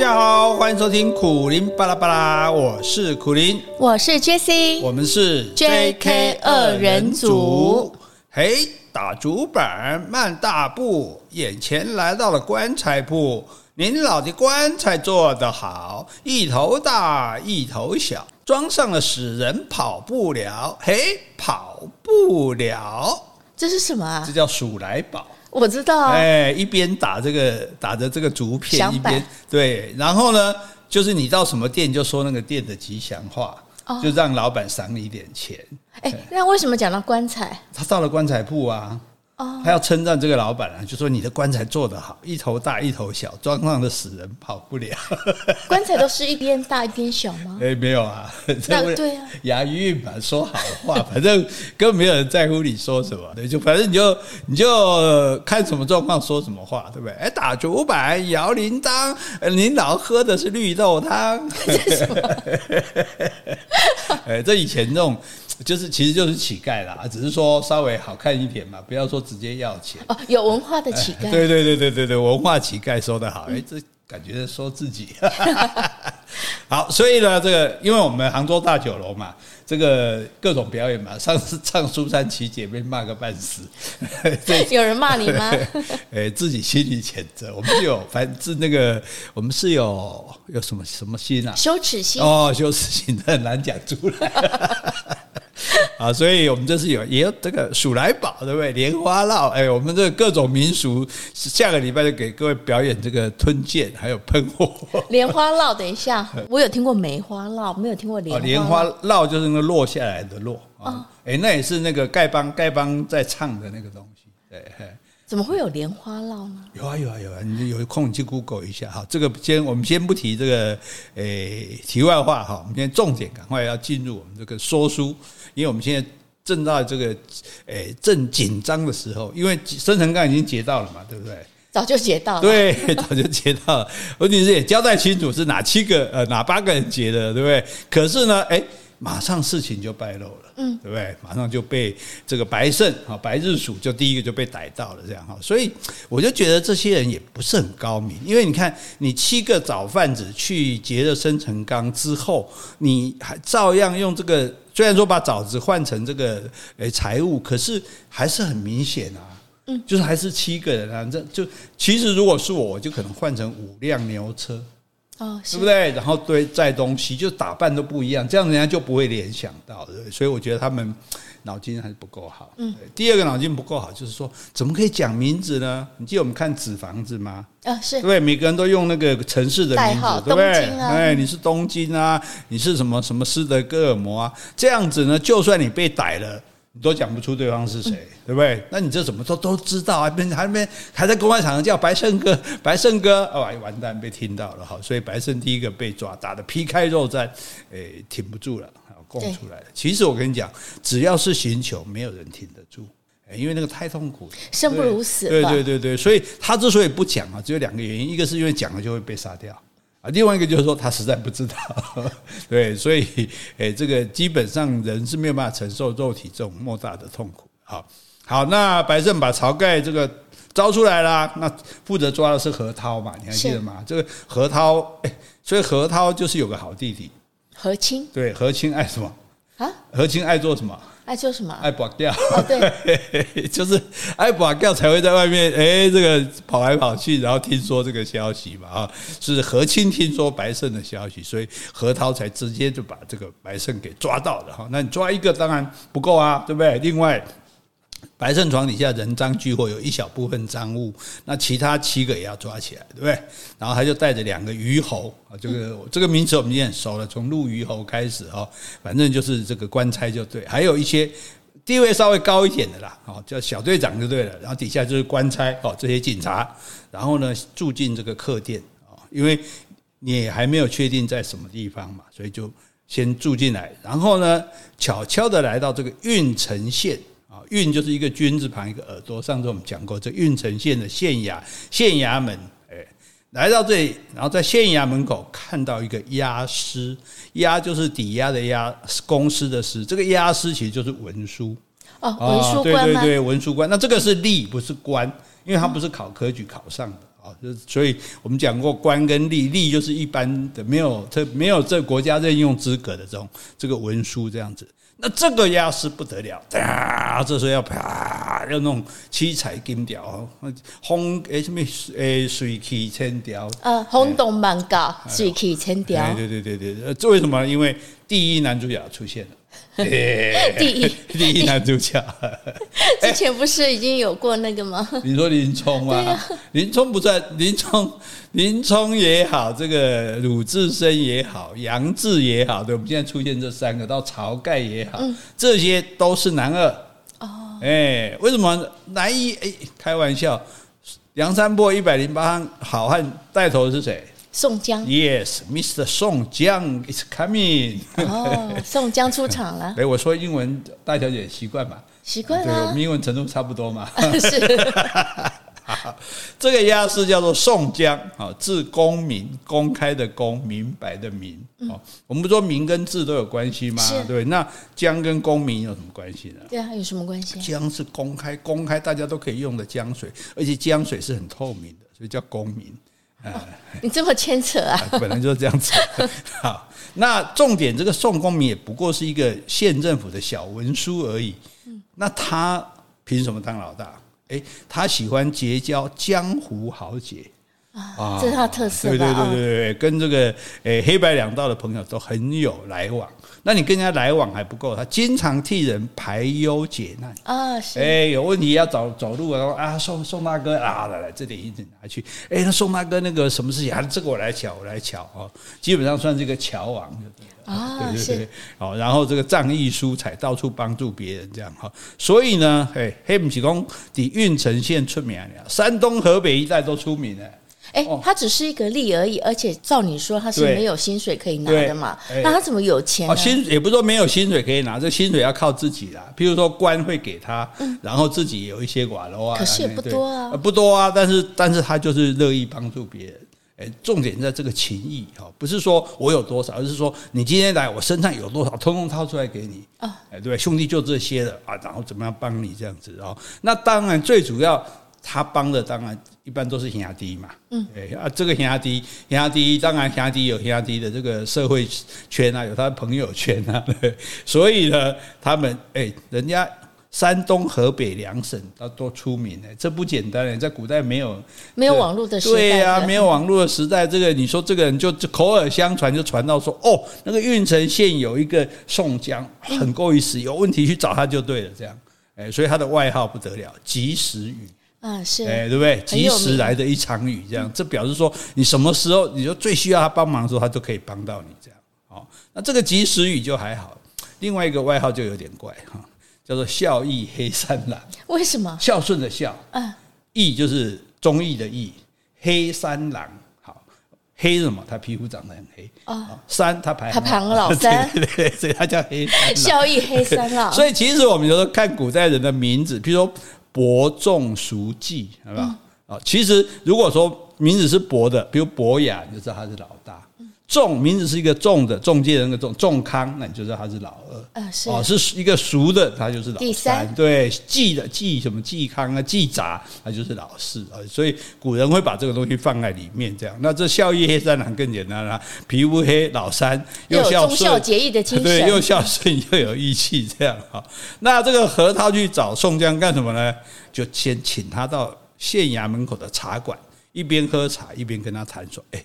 家好，欢迎收听苦林巴拉巴拉，我是苦林，我是 Jessie，我们是 JK 二人组。嘿，打竹板，慢大步，眼前来到了棺材铺。您老的棺材做得好，一头大，一头小，装上了死人跑不了。嘿，跑不了，这是什么啊？这叫鼠来宝。我知道，哎，一边打这个打着这个竹片，一边对，然后呢，就是你到什么店就说那个店的吉祥话，哦、就让老板赏你一点钱。哎，那为什么讲到棺材？他到了棺材铺啊。他要称赞这个老板啊，就说你的棺材做得好，一头大一头小，装上的死人跑不了。棺材都是一边大一边小吗？哎，没有啊，那对啊，押韵嘛，说好话，反正根本没有人在乎你说什么，对，就反正你就你就看什么状况说什么话，对不对？哎，打竹板摇铃铛，您老喝的是绿豆汤。这是什么？哎，这以前那种。就是，其实就是乞丐啦，只是说稍微好看一点嘛，不要说直接要钱哦。有文化的乞丐，对对对对对对，文化乞丐说的好，哎，这感觉说自己。好，所以呢，这个因为我们杭州大酒楼嘛，这个各种表演嘛，上次唱《苏三起解》被骂个半死，有人骂你吗？哎，自己心里谴责。我们是有，反正那个我们是有有什么什么心啊？羞耻心哦，羞耻心很难讲出来。啊，所以我们这是有也有这个鼠来宝，对不对？莲花烙，哎，我们这个各种民俗，下个礼拜就给各位表演这个吞剑，还有喷火。莲花烙，等一下，我有听过梅花烙，没有听过莲花。莲花烙就是那个落下来的落啊，哎，那也是那个丐帮丐帮在唱的那个东西，对。怎么会有莲花烙呢？有啊有啊有啊！你有空你去 Google 一下哈。这个先我们先不提这个诶题外话哈。我们今天重点赶快要进入我们这个说书，因为我们现在正在这个诶正紧张的时候，因为生辰纲已经结到了嘛，对不对？早就结到了，对，早就结到了。问题是也交代清楚是哪七个呃哪八个人结的，对不对？可是呢，诶马上事情就败露了，嗯，对不对？马上就被这个白胜啊，白日鼠就第一个就被逮到了，这样哈。所以我就觉得这些人也不是很高明，因为你看，你七个早贩子去劫了生辰纲之后，你还照样用这个，虽然说把枣子换成这个诶财物，可是还是很明显啊，嗯，就是还是七个人啊，这就其实如果是我，我就可能换成五辆牛车。哦，对不对？然后对载东西，就打扮都不一样，这样人家就不会联想到，对对？所以我觉得他们脑筋还是不够好。嗯，第二个脑筋不够好，就是说怎么可以讲名字呢？你记得我们看纸房子吗？啊，是对，每个人都用那个城市的名字，对不对？哎，你是东京啊，你是什么什么斯德哥尔摩啊？这样子呢，就算你被逮了。你都讲不出对方是谁，对不对？那你这怎么都都知道啊？边还没还在公开场合叫白胜哥，白胜哥，哦，完蛋，被听到了哈。所以白胜第一个被抓，打得皮开肉绽，诶，挺不住了，供出来了。其实我跟你讲，只要是刑求，没有人挺得住，因为那个太痛苦，生不如死。对对对对，所以他之所以不讲啊，只有两个原因，一个是因为讲了就会被杀掉。啊，另外一个就是说他实在不知道，对，所以诶，这个基本上人是没有办法承受肉体这种莫大的痛苦。好，好，那白胜把晁盖这个招出来啦，那负责抓的是何涛嘛？你还记得吗？这个何涛，诶，所以何涛就是有个好弟弟，何清，对，何清爱什么啊？何清爱做什么？爱做什么？爱绑掉，哦，对，就是爱绑掉才会在外面，哎，这个跑来跑去，然后听说这个消息嘛，啊，是何清听说白胜的消息，所以何涛才直接就把这个白胜给抓到了哈。那你抓一个当然不够啊，对不对？另外。白胜床底下人赃俱获，有一小部分赃物，那其他七个也要抓起来，对不对？然后他就带着两个虞侯啊，这个这个名词我们已经很熟了，从陆虞侯开始哈，反正就是这个官差就对，还有一些地位稍微高一点的啦，哦，叫小队长就对了，然后底下就是官差哦，这些警察，然后呢住进这个客店啊，因为你还没有确定在什么地方嘛，所以就先住进来，然后呢悄悄的来到这个郓城县。郓就是一个君字旁一个耳朵，上次我们讲过，这运城县的县衙县衙门，哎，来到这里，然后在县衙门口看到一个押司，押就是抵押的押，公司的司，这个押司其实就是文书哦，文书官吗？对对对，文书官。那这个是吏，不是官，因为他不是考科举考上的啊，就所以我们讲过官跟吏，吏就是一般的没有这没有这国家任用资格的这种这个文书这样子。那这个要是不得了，啊，这时候要啪，要弄七彩金条，轰诶什么诶水气千条，呃，轰动万家，水气千条。对对对对对，这为什么？因为第一男主角出现了。第一第一男主角，之前不是已经有过那个吗？你说林冲吗？啊、林冲不在，林冲林冲也好，这个鲁智深也好，杨志也好，对，我们现在出现这三个，到晁盖也好，嗯、这些都是男二哦。哎，为什么男一？哎，开玩笑，梁山伯一百零八好汉带头的是谁？宋江，Yes，Mr. 宋江 is coming。哦，宋江出场了。哎，我说英文，大小姐习惯吧？习惯了。对，我们英文程度差不多嘛。是。这个押是叫做宋江，啊，字公明，公开的公，明白的明。哦，我们不说明跟字都有关系吗？对，那江跟公明有什么关系呢？对啊，有什么关系？江是公开，公开大家都可以用的江水，而且江水是很透明的，所以叫公明。哦、你这么牵扯 啊！本来就是这样子。好，那重点，这个宋公明也不过是一个县政府的小文书而已。那他凭什么当老大？诶，他喜欢结交江湖豪杰啊，这是他特色。对对对对对，跟这个诶黑白两道的朋友都很有来往。那你跟人家来往还不够，他经常替人排忧解难啊！是，哎，有问题要找走路啊，啊，宋宋大哥啊，来来，这点一定拿去。哎，那宋大哥那个什么事情啊？这个我来瞧，我来瞧啊，基本上算是一个乔王啊，对对对，好，然后这个仗义疏财，到处帮助别人这样哈。所以呢，哎，黑木起公抵运城县出名了，山东河北一带都出名了。哎，他只是一个例而已，而且照你说他是没有薪水可以拿的嘛？那他怎么有钱？薪也不是说没有薪水可以拿，这薪水要靠自己啦。譬如说官会给他，然后自己有一些瓦楼啊，可是也不多啊，不多啊。但是但是他就是乐意帮助别人。哎，重点在这个情谊哈，不是说我有多少，而是说你今天来，我身上有多少，通通掏出来给你啊。哎，对，兄弟就这些了啊，然后怎么样帮你这样子啊？那当然最主要。他帮的当然一般都是兄弟嘛，嗯，哎啊，这个兄弟兄弟当然兄弟有兄弟的这个社会圈啊，有他的朋友圈啊，对，所以呢，他们哎，人家山东、河北两省他都出名哎，这不简单哎，在古代没有没有网络的时代，对呀，没有网络的时代，这个你说这个人就口耳相传就传到说哦，那个郓城县有一个宋江很够意思，有问题去找他就对了，这样。哎，所以他的外号不得了，及时雨。啊，是哎，对不对？及时来的一场雨，这样，这表示说你什么时候你就最需要他帮忙的时候，他都可以帮到你，这样。好，那这个及时雨就还好，另外一个外号就有点怪哈，叫做孝义黑三郎。为什么？孝顺的孝，嗯，义就是忠义的义，黑三郎。好，黑什么？他皮肤长得很黑啊。三，他排他排老三，对对对，所以他叫黑。孝义黑三郎。所以其实我们有时候看古代人的名字，比如说。伯仲叔季，好不好？啊，其实如果说名字是伯的，比如伯雅，你就知道他是老大。仲名字是一个仲的，仲介人的仲，仲康，那你就知道他是老二。啊，是哦，是一个熟的，他就是老三。三，对，季的季什么季康啊，季杂，他就是老四啊。所以古人会把这个东西放在里面，这样。那这孝义黑三郎更简单了，皮肤黑，老三又孝顺，孝节义的精神，对，又孝顺又有义气，这样哈。那这个何涛去找宋江干什么呢？就先请他到县衙门口的茶馆，一边喝茶一边跟他谈说，哎。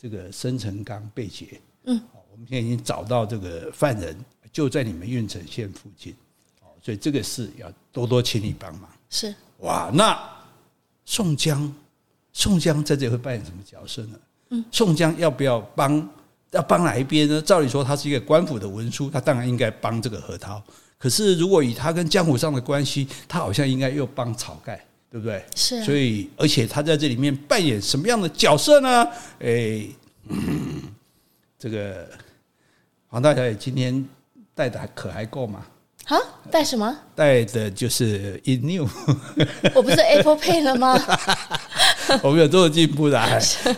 这个生辰纲被劫，嗯，我们现在已经找到这个犯人，就在你们郓城县附近，哦，所以这个事要多多请你帮忙。是哇，那宋江，宋江在这里会扮演什么角色呢？嗯，宋江要不要帮？要帮哪一边呢？照理说他是一个官府的文书，他当然应该帮这个何涛。可是如果以他跟江湖上的关系，他好像应该又帮晁盖。对不对？是、啊，所以而且他在这里面扮演什么样的角色呢？哎，嗯、这个黄大小姐今天带的还可还够吗？啊，带什么？带的就是 iNew，。我不是 Apple Pay 了吗？我们有这么进步的，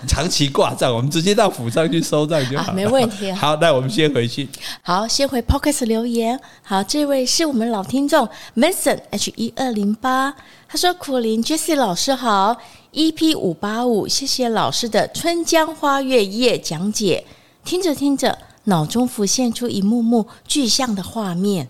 长期挂账，我们直接到府上去收账就好了。没问题。好，那我们先回去。好，先回 Podcast 留言。好，这位是我们老听众 Mason H 一二零八，他说：“苦林 Jessie 老师好，EP 五八五，谢谢老师的《春江花月夜》讲解，听着听着，脑中浮现出一幕幕具象的画面，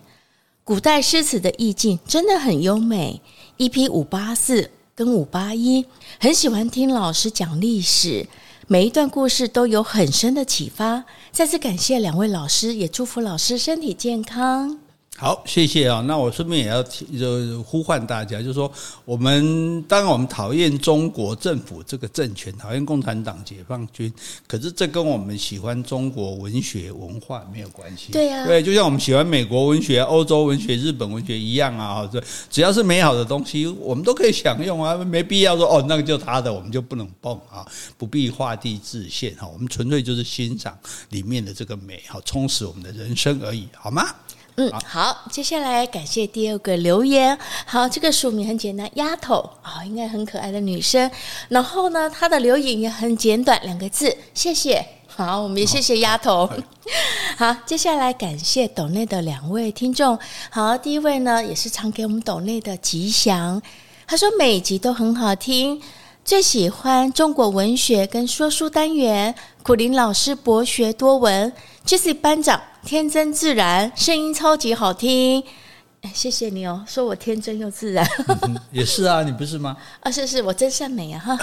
古代诗词的意境真的很优美。EP 五八四跟五八一，很喜欢听老师讲历史，每一段故事都有很深的启发。再次感谢两位老师，也祝福老师身体健康。好，谢谢啊。那我顺便也要提，就呼唤大家，就是说，我们当然我们讨厌中国政府这个政权，讨厌共产党、解放军，可是这跟我们喜欢中国文学文化没有关系。对呀，对，就像我们喜欢美国文学、欧洲文学、日本文学一样啊。这只要是美好的东西，我们都可以享用啊，没必要说哦，那个就他的，我们就不能碰啊，不必画地自限哈。我们纯粹就是欣赏里面的这个美好，充实我们的人生而已，好吗？嗯，好，接下来感谢第二个留言。好，这个署名很简单，丫头啊、哦，应该很可爱的女生。然后呢，她的留言也很简短，两个字，谢谢。好，我们也谢谢丫头。哦、好，接下来感谢斗内的两位听众。好，第一位呢，也是常给我们斗内的吉祥。他说每一集都很好听，最喜欢中国文学跟说书单元。苦林老师博学多闻，Jessie 班长。天真自然，声音超级好听，谢谢你哦，说我天真又自然，嗯、也是啊，你不是吗？啊，是是，我真善美啊！哈，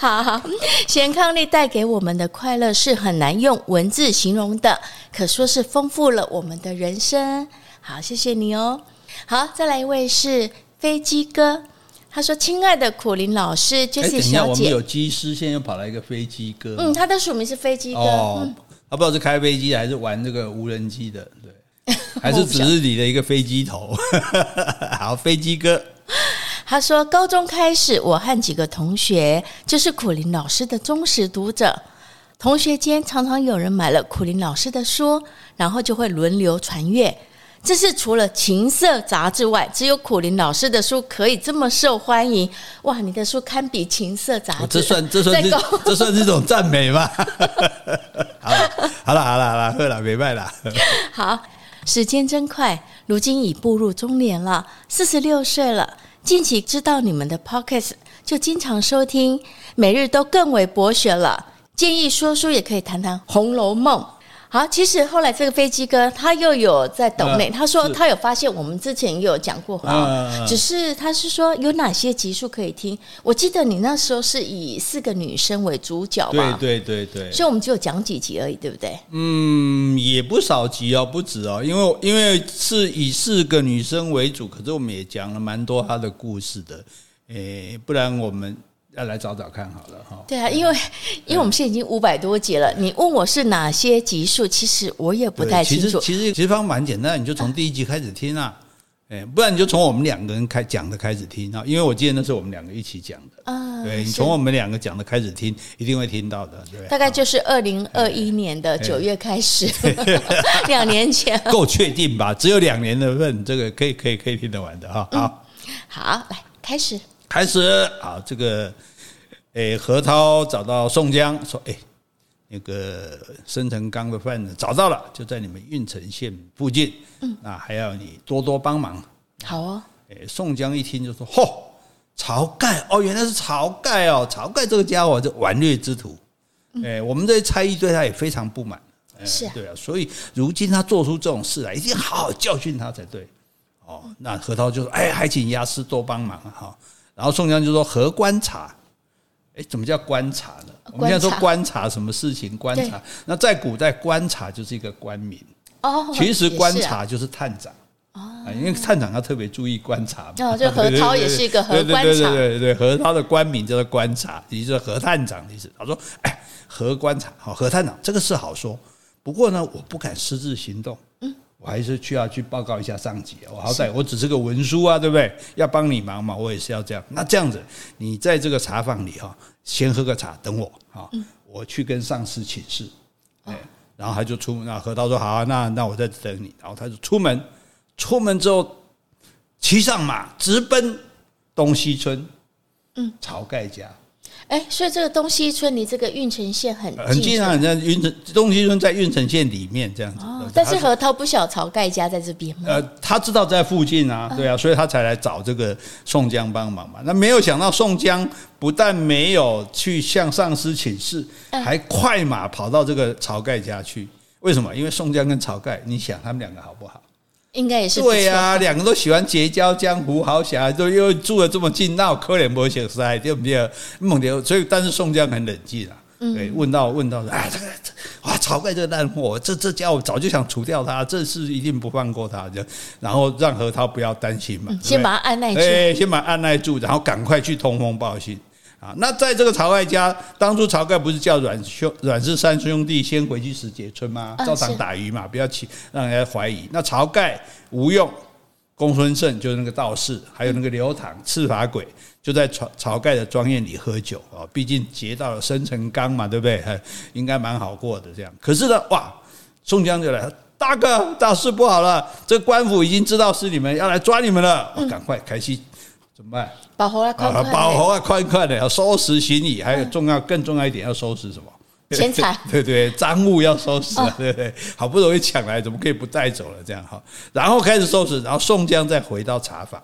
好好，贤伉俪带给我们的快乐是很难用文字形容的，可说是丰富了我们的人生。好，谢谢你哦。好，再来一位是飞机哥，他说：“亲爱的苦林老师，Jessie 小姐，我们有机师，现在又跑来一个飞机哥，嗯，他的署名是飞机哥。哦”嗯他不知道是开飞机还是玩这个无人机的，对，还是只是你的一个飞机头。好，飞机哥，他说高中开始，我和几个同学就是苦林老师的忠实读者，同学间常常有人买了苦林老师的书，然后就会轮流传阅。这是除了情色杂志外，只有苦林老师的书可以这么受欢迎。哇，你的书堪比情色杂志，这算这算是这算是一种赞美吗？好了好了好了好了，喝了明白了。好，时间真快，如今已步入中年了，四十六岁了。近期知道你们的 Podcast，就经常收听，每日都更为博学了。建议说书也可以谈谈《红楼梦》。好，其实后来这个飞机哥他又有在抖内，他说他有发现我们之前也有讲过哈，只是他是说有哪些集数可以听。我记得你那时候是以四个女生为主角嘛，对对对对，所以我们只有讲几集而已，对不对？嗯，也不少集哦，不止哦，因为因为是以四个女生为主，可是我们也讲了蛮多她的故事的，诶，不然我们。要来找找看好了哈。对啊，因为因为我们现在已经五百多集了，你问我是哪些集数，其实我也不太清楚。其实其实其实方法蛮简单，你就从第一集开始听啊，哎，不然你就从我们两个人开讲的开始听啊，因为我记得那是我们两个一起讲的啊。对，你从我们两个讲的开始听，一定会听到的，对。大概就是二零二一年的九月开始，两年前。够确定吧？只有两年的份，这个可以可以可以听得完的哈。好，好，来开始。开始啊，这个，诶，何涛找到宋江说：“哎，那个生辰纲的犯人找到了，就在你们郓城县附近，嗯，那还要你多多帮忙。”好啊，诶，宋江一听就说：“嚯，晁盖哦，原来是晁盖哦，晁盖这个家伙是顽劣之徒，诶，我们这些差役对他也非常不满，是，对啊，所以如今他做出这种事来，一定好好教训他才对。哦，那何涛就说：‘哎，还请押司多帮忙哈。’然后宋江就说：“何观察？哎，怎么叫观察呢？我们现在说观察什么事情？观察。那在古代，观察就是一个官名。哦，其实观察就是探长。哦，因为探长要特别注意观察嘛。哦，就何涛也是一个何观察。对对对对对，何涛的官名叫做观察，也就是何探长的意思。他说：哎，何观察，好，何探长这个事好说。不过呢，我不敢私自行动。嗯。”我还是需要去报告一下上级，我好歹我只是个文书啊，对不对？要帮你忙嘛，我也是要这样。那这样子，你在这个茶坊里哈，先喝个茶，等我哈，我去跟上司请示。哎，然后他就出门，那何涛说好啊，那那我在等你。然后他就出门，出门之后骑上马，直奔东西村，嗯，晁盖家。哎，所以这个东西村离这个运城县很近很近啊，人家运城东西村在运城县里面这样子。哦，但是何涛不晓得晁盖家在这边吗？呃，他知道在附近啊，对啊，所以他才来找这个宋江帮忙嘛。那没有想到宋江不但没有去向上司请示，还快马跑到这个晁盖家去。为什么？因为宋江跟晁盖，你想他们两个好不好？应该也是对啊，两个都喜欢结交江湖好侠，都又住的这么近，那我可怜不晓塞，对不对？猛的，所以但是宋江很冷静啊，对，问到问到说，哎，这个哇，晁盖这个烂货，这这家伙早就想除掉他，这事一定不放过他，就然后让何涛不要担心嘛，先把他按耐住，哎，先把他按耐住，然后赶快去通风报信。啊，那在这个晁盖家，当初晁盖不是叫阮兄、阮氏三兄弟先回去石碣村吗？照常打鱼嘛，不要起让人家怀疑。那晁盖、吴用、公孙胜就是那个道士，还有那个刘唐、赤发鬼，就在晁晁盖的庄园里喝酒啊。毕竟劫到了生辰纲嘛，对不对？应该蛮好过的这样。可是呢，哇，宋江就来了，大哥，大事不好了，这官府已经知道是你们要来抓你们了，赶快开戏。怎么办？保侯啊，快快！保侯啊，快快的要收拾行李，还有重要、更重要一点，要收拾什么？钱财。对对，赃物要收拾，对对，好不容易抢来，怎么可以不带走了？这样哈，然后开始收拾，然后宋江再回到茶坊。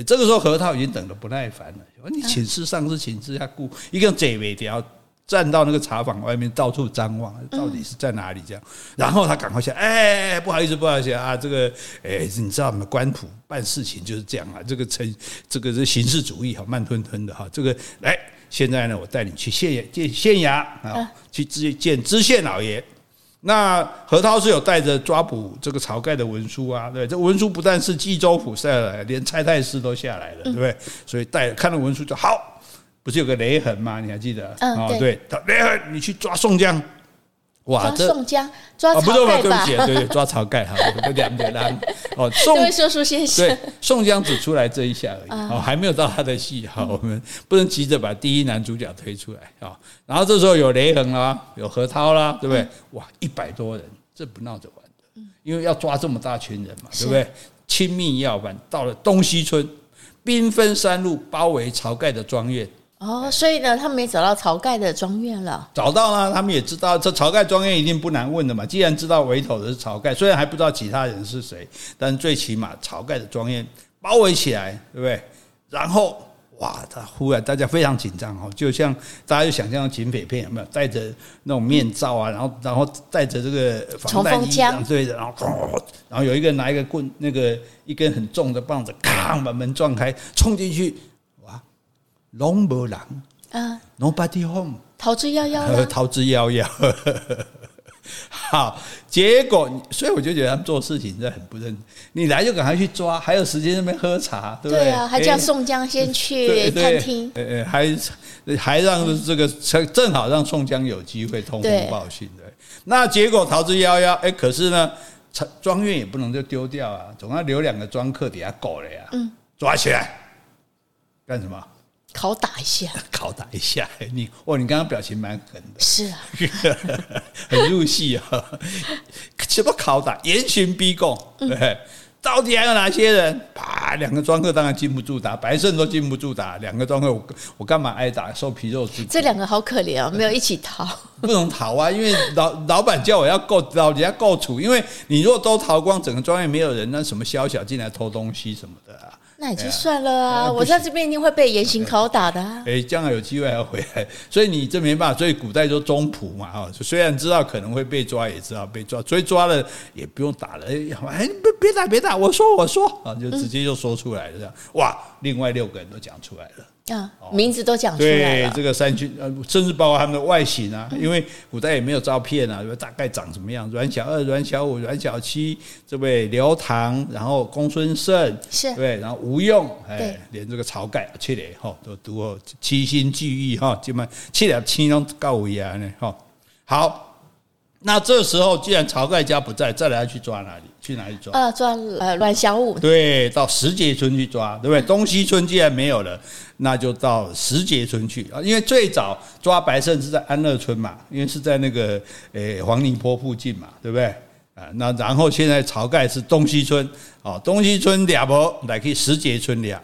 哎，这个时候何涛已经等得不耐烦了，你请示上司，请示一下顾，一个贼尾条。站到那个茶坊外面，到处张望，到底是在哪里？这样，然后他赶快想，哎，不好意思，不好意思啊，这个，哎，你知道吗？官府办事情就是这样啊，这个成，这个是形式主义哈，慢吞吞的哈。这个，来，现在呢，我带你去县县县衙啊，去见见知县老爷。那何涛是有带着抓捕这个晁盖的文书啊，对，这文书不但是冀州府下来，连蔡太师都下来了，对不对？所以带看了文书就好。不是有个雷横吗？你还记得？嗯，对，雷横，你去抓宋江。哇，抓宋江，抓晁盖吧？不是，对不起，对对，抓晁盖哈，有两点啦。哦，宋，这位说书先生，对，宋江只出来这一下而已，哦，还没有到他的戏哈，我们不能急着把第一男主角推出来啊。然后这时候有雷横啦，有何涛啦，对不对？哇，一百多人，这不闹着玩的，因为要抓这么大群人嘛，对不对？亲密要犯，到了东西村，兵分三路包围晁盖的庄园。哦，所以呢，他们也找到晁盖的庄园了。找到了，他们也知道这晁盖庄园一定不难问的嘛。既然知道围头的是晁盖，虽然还不知道其他人是谁，但最起码晁盖的庄园包围起来，对不对？然后哇，他忽然大家非常紧张哦，就像大家就想象警匪片有没有？戴着那种面罩啊，然后然后戴着这个防弹衣，对的，然后然后有一个人拿一个棍，那个一根很重的棒子，咔把门撞开，冲进去。拢无人啊，Nobody home，逃之夭夭，逃之夭夭。好，结果，所以我就觉得他们做事情真的很不认真。你来就赶快去抓，还有时间在那边喝茶，对不对？对啊，还叫宋江先去探听，呃，还还让这个正好让宋江有机会通风报信，对。那结果逃之夭夭，哎，可是呢，庄院也不能就丢掉啊，总要留两个庄客底下狗了呀。嗯，抓起来干什么？拷打一下，拷打一下，你哦，你刚刚表情蛮狠的，是啊，很入戏啊。什么拷打？严刑逼供，对，嗯、到底还有哪些人？啪，两个庄客当然禁不住打，白胜都禁不住打。两个庄客，我我干嘛挨打？受皮肉之苦。这两个好可怜啊，没有一起逃，不能逃啊，因为老老板叫我要够，老人家够处，因为你如果都逃光，整个庄园没有人，那什么宵小进来偷东西什么的啊。那也就算了啊！我在这边一定会被严刑拷打的。哎，将来有机会还要回来，所以你这没办法。所以古代就忠仆嘛，哈，虽然知道可能会被抓，也知道被抓，所以抓了也不用打了。哎，哎，别别打，别打，我说我说啊，就直接就说出来了，这样哇，另外六个人都讲出来了。啊，名字都讲出来了。对，这个三军呃，甚至包括他们的外形啊，因为古代也没有照片啊，大概长什么样？阮小二、阮小五、阮小七，这位刘唐，然后公孙胜，是对，然后吴用，哎，连这个晁盖，七连哈都读过七星聚义哈，基本七连七都告五爷呢哈。好。那这时候，既然晁盖家不在，再来要去抓哪里？去哪里抓？呃，抓呃阮小五。对，到石碣村去抓，对不对？东西村既然没有了，那就到石碣村去啊。因为最早抓白胜是在安乐村嘛，因为是在那个诶黄泥坡附近嘛，对不对？啊，那然后现在晁盖是东西村啊，东西村俩不来去石碣村俩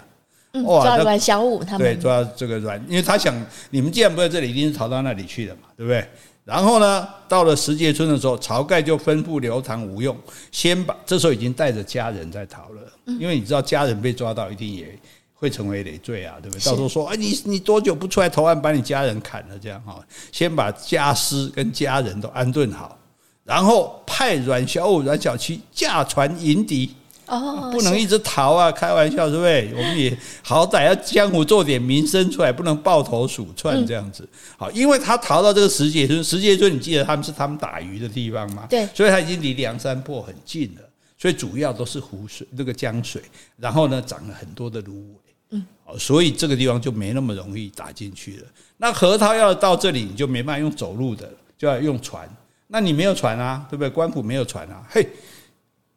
哇，抓阮小五他们对抓这个阮，因为他想你们既然不在这里，一定是逃到那里去了嘛，对不对？然后呢，到了石碣村的时候，晁盖就吩咐刘唐、吴用先把这时候已经带着家人在逃了，因为你知道家人被抓到一定也会成为累赘啊，对不对？到时候说哎，你你多久不出来投案，把你家人砍了这样哈，先把家师跟家人都安顿好，然后派阮小五、阮小七驾船迎敌。哦，不能一直逃啊！开玩笑，对不对？我们也好歹要江湖做点名声出来，不能抱头鼠窜这样子。好，因为他逃到这个石碣村，石碣村你记得他们是他们打鱼的地方吗？对，所以他已经离梁山泊很近了，所以主要都是湖水，那个江水，然后呢，长了很多的芦苇，嗯，好，所以这个地方就没那么容易打进去了。那何涛要到这里，你就没办法用走路的，就要用船。那你没有船啊，对不对？官府没有船啊，嘿。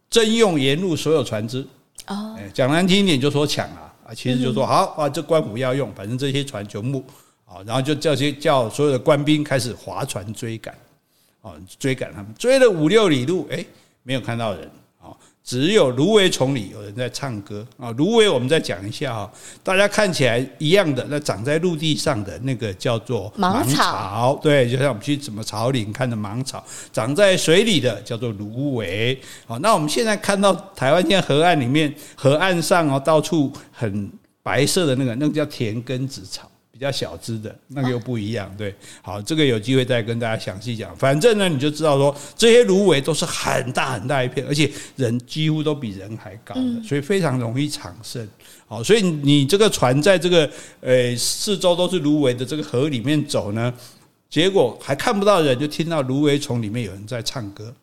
征用沿路所有船只，哦，讲难听一点就说抢啊，啊，其实就说好啊，这官府要用，反正这些船全部啊，然后就叫些叫所有的官兵开始划船追赶，啊，追赶他们，追了五六里路，哎，没有看到人。只有芦苇丛里有人在唱歌啊！芦苇，我们再讲一下哈，大家看起来一样的，那长在陆地上的那个叫做芒草，芒草对，就像我们去什么草岭看的芒草，长在水里的叫做芦苇。好，那我们现在看到台湾现在河岸里面，河岸上哦，到处很白色的那个，那个叫田根子草。比较小只的那个又不一样，对，好，这个有机会再跟大家详细讲。反正呢，你就知道说这些芦苇都是很大很大一片，而且人几乎都比人还高的，所以非常容易藏身。好，所以你这个船在这个呃四周都是芦苇的这个河里面走呢，结果还看不到人，就听到芦苇丛里面有人在唱歌。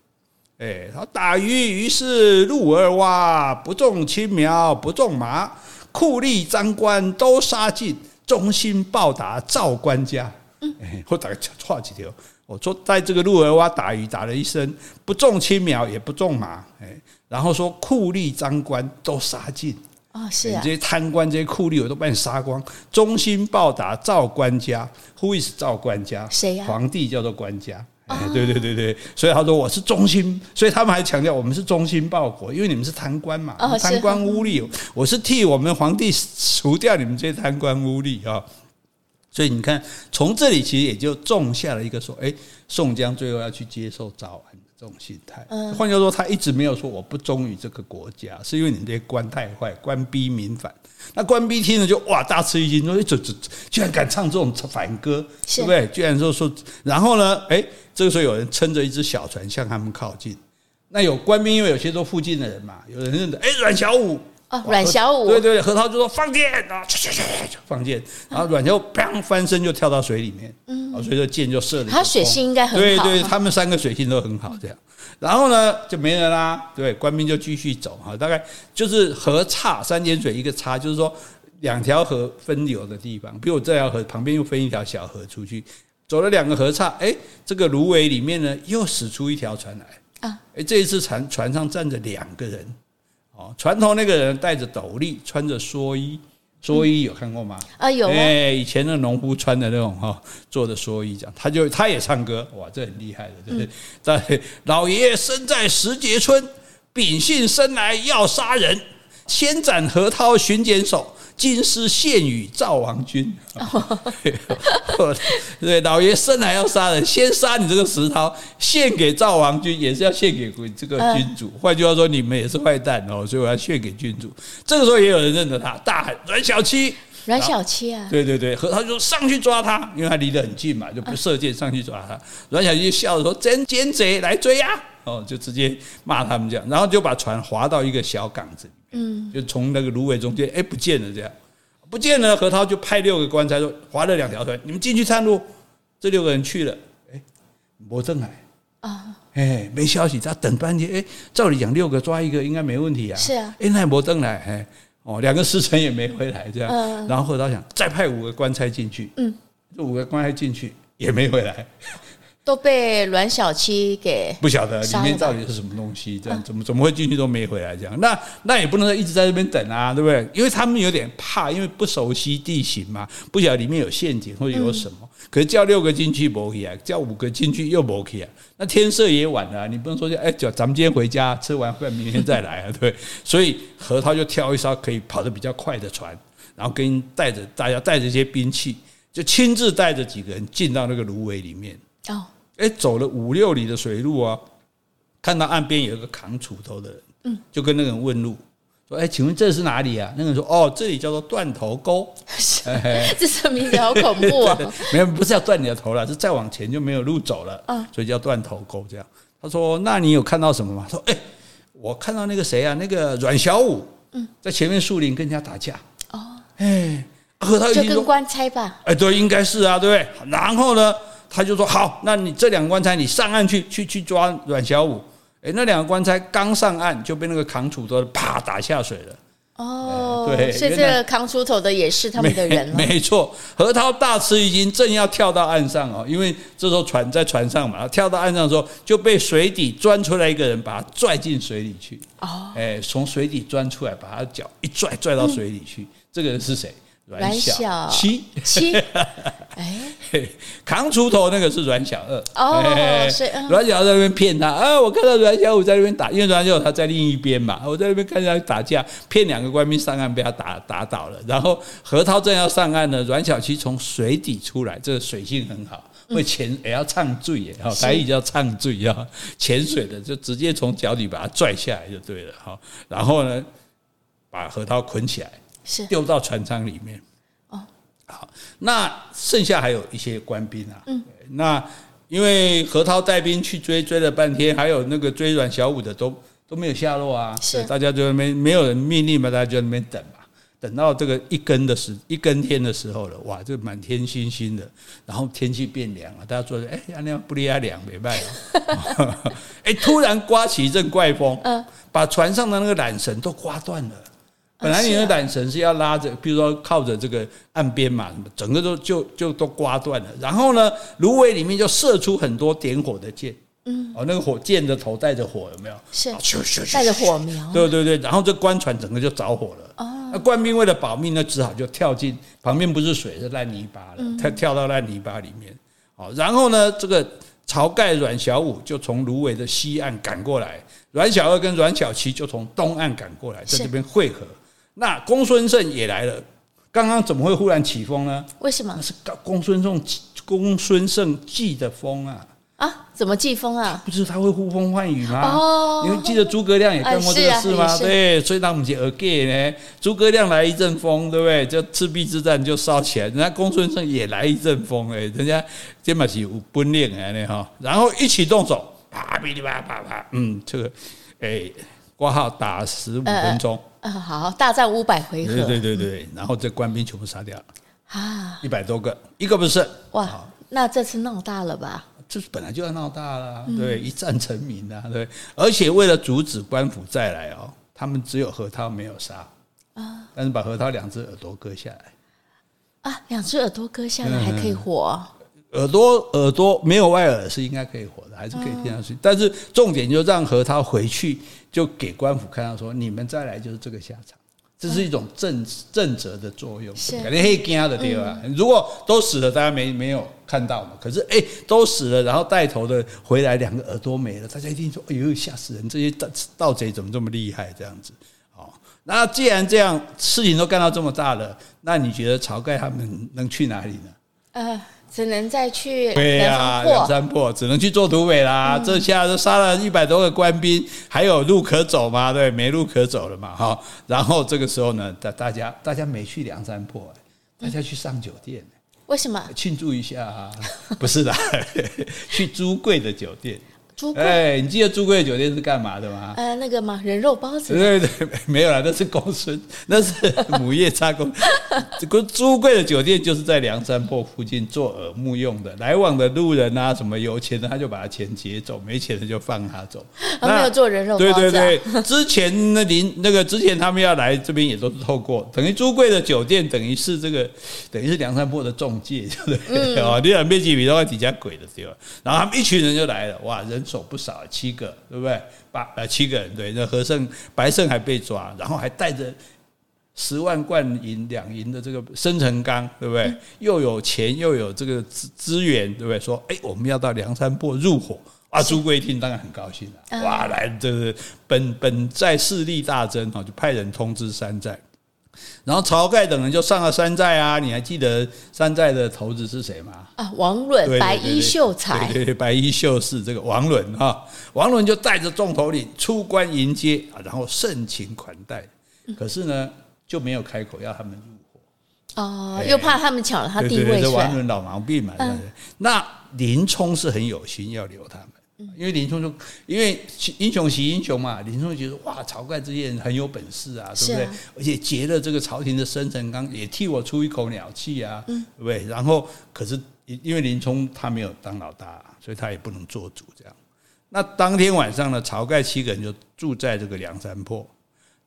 哎，他打鱼于是入而蛙，不种青苗不种麻，酷吏赃官都杀尽。忠心报答赵官家，哎，我打个岔几条。我说在这个鹿儿洼打鱼，打了一身不种青苗，也不种马，哎，然后说酷吏赃官都杀尽。哦，是啊，这些贪官、这些酷吏，我都把你杀光。忠心报答赵官家，Who is 赵官家？谁呀？皇帝叫做官家。哎，对对对对，所以他说我是忠心，所以他们还强调我们是忠心报国，因为你们是贪官嘛，贪官污吏，我是替我们皇帝除掉你们这些贪官污吏啊。所以你看，从这里其实也就种下了一个说，哎，宋江最后要去接受招安的这种心态。嗯，换句话说，他一直没有说我不忠于这个国家，是因为你们这些官太坏，官逼民反。那官逼听了就哇大吃一惊，说哎这这居然敢唱这种反歌，对不对？居然说说，然后呢，哎。这个时候有人撑着一只小船向他们靠近，那有官兵，因为有些都附近的人嘛，有人认得，哎，阮小五哦，阮小五，对对，何涛就说放箭啊，放箭，然后阮小五砰翻身就跳到水里面，嗯，所以说箭就射了。他水性应该很好，对对，他们三个水性都很好，这样，然后呢就没人啦，对，官兵就继续走哈，大概就是河岔三点水一个岔，就是说两条河分流的地方，比如这条河旁边又分一条小河出去。走了两个河岔，哎，这个芦苇里面呢，又驶出一条船来。啊！哎，这一次船船上站着两个人，哦，船头那个人戴着斗笠，穿着蓑衣，蓑衣有看过吗？啊，有。哎，以前的农夫穿的那种哈，做的蓑衣，这样，他就他也唱歌，哇，这很厉害的，对不对？在老爷爷生在石碣村，秉性生来要杀人，先斩何涛巡检手。今师献与赵王君，对，老爷生来要杀人，先杀你这个石涛，献给赵王君，也是要献给这个君主。换句话说，你们也是坏蛋哦，所以我要献给君主。这个时候也有人认得他，大喊阮小七，阮小七啊，对对对，何涛就上去抓他，因为他离得很近嘛，就不射箭上去抓他。阮小七就笑着说：“真奸贼来追呀！”哦，就直接骂他们这样，然后就把船划到一个小港子。嗯，就从那个芦苇中间，哎，不见了，这样不见了。何涛就派六个官差说，划了两条船，你们进去探路。这六个人去了，哎，没回来啊，哎，没消息。他等半天，哎，照理讲六个抓一个应该没问题啊。是啊，哎，那也没回来，哎，哦，两个时辰也没回来，这样。然后何涛想再派五个官差进去，嗯，这五个官差进去也没回来。都被阮小七给不晓得里面到底是什么东西，这样怎么怎么会进去都没回来这样？那那也不能说一直在这边等啊，对不对？因为他们有点怕，因为不熟悉地形嘛，不晓得里面有陷阱或者有什么。嗯、可是叫六个进去没去啊，叫五个进去又没去啊。那天色也晚了，你不能说叫哎，叫咱们今天回家吃完饭明天再来啊，对。所以何涛就挑一艘可以跑得比较快的船，然后跟带着大家带着一些兵器，就亲自带着几个人进到那个芦苇里面哦。哎，走了五六里的水路啊，看到岸边有一个扛锄头的人，嗯，就跟那个人问路，说：“哎，请问这是哪里啊？”那个人说：“哦，这里叫做断头沟。”这什么名字好恐怖啊！没有，不是要断你的头了，是再往前就没有路走了，嗯，所以叫断头沟。这样，他说：“那你有看到什么吗？”说：“哎，我看到那个谁啊，那个阮小五，嗯，在前面树林跟人家打架。”哦，哎，和他就跟官差吧？哎，对，应该是啊，对不对？然后呢？他就说好，那你这两个官差，你上岸去，去去抓阮小五。哎，那两个官差刚上岸就被那个扛锄头的啪打下水了。哦，对，所以这个扛锄头的也是他们的人没，没错。何涛大吃一惊，正要跳到岸上哦，因为这时候船在船上嘛，跳到岸上的时候就被水底钻出来一个人，把他拽进水里去。哦，哎，从水底钻出来，把他脚一拽，拽到水里去。嗯、这个人是谁？阮小。七，七，哎，扛锄头那个是阮小二。哦，是阮小二在那边骗他。啊！我看到阮小五在那边打，因为阮小五他在另一边嘛，我在那边看见他打架，骗两个官兵上岸被他打打倒了。然后何涛正要上岸呢，阮小七从水底出来，这个水性很好，会潜也要唱醉耶，哈，台语叫唱醉，要潜水的就直接从脚底把他拽下来就对了，哈。然后呢，把何涛捆起来。是。丢到船舱里面。哦，好，那剩下还有一些官兵啊，嗯，那因为何涛带兵去追，追了半天，还有那个追阮小五的都都没有下落啊，是。大家就没没有人命令嘛，大家就在那边等嘛，等到这个一更的时一更天的时候了，哇，这满天星星的，然后天气变凉了，大家坐着，哎，那样不离啊凉没办法，哎，突然刮起一阵怪风，嗯，把船上的那个缆绳都刮断了。本来你的缆绳是要拉着，比如说靠着这个岸边嘛，整个都就就都刮断了。然后呢，芦苇里面就射出很多点火的箭，嗯，哦，那个火箭的头带着火，有没有？是，带着火苗。对对对，然后这官船整个就着火了。哦，那官兵为了保命呢，只好就跳进旁边，不是水，是烂泥巴了，他跳到烂泥巴里面。哦，然后呢，这个晁盖、阮小五就从芦苇的西岸赶过来，阮小二跟阮小七就从东岸赶过来，在这边汇合。那公孙胜也来了，刚刚怎么会忽然起风呢？为什么？那是公孙胜公孙胜忌的风啊！啊，怎么忌风啊？不是他会呼风唤雨吗？哦，你们记得诸葛亮也干过这个事吗？啊、对，所以他们就 again 呢。诸葛亮来一阵风，对不对？就赤壁之战就烧起来，人家公孙胜也来一阵风，哎，人家肩膀是有本领的哈。然后一起动手，啪噼里啪啪啪，嗯，这个哎，挂号打十五分钟。呃好，大战五百回合。对对对对，然后这官兵全部杀掉了啊，一百多个，一个不剩。哇，那这次闹大了吧？这本来就要闹大了，对，一战成名啊，对。而且为了阻止官府再来哦，他们只有何涛没有杀啊，但是把何涛两只耳朵割下来啊，两只耳朵割下来还可以活。耳朵耳朵没有外耳是应该可以活的，还是可以听下去。但是重点就让何涛回去，就给官府看到说，你们再来就是这个下场。这是一种震震慑的作用，肯定会惊的对吧？如果都死了，大家没没有看到嘛？可是哎，都死了，然后带头的回来，两个耳朵没了，大家一定说，哎呦，吓死人！这些盗盗贼怎么这么厉害？这样子。哦，那既然这样，事情都干到这么大了，那你觉得晁盖他们能去哪里呢？呃。只能再去对呀，梁山泊只能去做土匪啦。这下都杀了一百多个官兵，还有路可走吗？对，没路可走了嘛。哈，然后这个时候呢，大大家大家没去梁山泊，大家去上酒店。为什么？庆祝一下啊？不是的，去租贵的酒店。哎，你记得朱贵酒店是干嘛的吗？呃，那个嘛，人肉包子。对对对，没有啦，那是公孙，那是母夜叉公。这个朱贵的酒店就是在梁山泊附近做耳目用的，来往的路人啊，什么有钱的他就把他钱劫走，没钱的就放他走。他没有做人肉包子、啊。对对对，之前那林那个之前他们要来这边也都是透过，等于朱贵的酒店等于是这个等于是梁山泊的中介，对不对？哦、嗯，你两边几米都要几家鬼的对吧？然后他们一群人就来了，哇，人手不少，七个，对不对？八呃七个人，对，那和盛白胜还被抓，然后还带着十万贯银两银的这个生辰纲，对不对？又有钱又有这个资资源，对不对？说，哎，我们要到梁山泊入伙啊！朱贵听当然很高兴了，哇，来这个本本寨势力大增啊，就派人通知山寨。然后晁盖等人就上了山寨啊！你还记得山寨的头子是谁吗？啊，王伦，白衣秀才，对对，白衣秀士，这个王伦哈，王伦就带着众头领出关迎接啊，然后盛情款待。可是呢，就没有开口要他们入伙哦，又怕他们抢了他地位。这王伦老毛病嘛？那林冲是很有心要留他们。因为林冲就因为英雄惜英雄嘛，林冲觉得哇，晁盖这些人很有本事啊，对不对？啊、而且劫了这个朝廷的生辰纲，也替我出一口鸟气啊，对不对？然后可是因为林冲他没有当老大，所以他也不能做主这样。那当天晚上呢，晁盖七个人就住在这个梁山泊。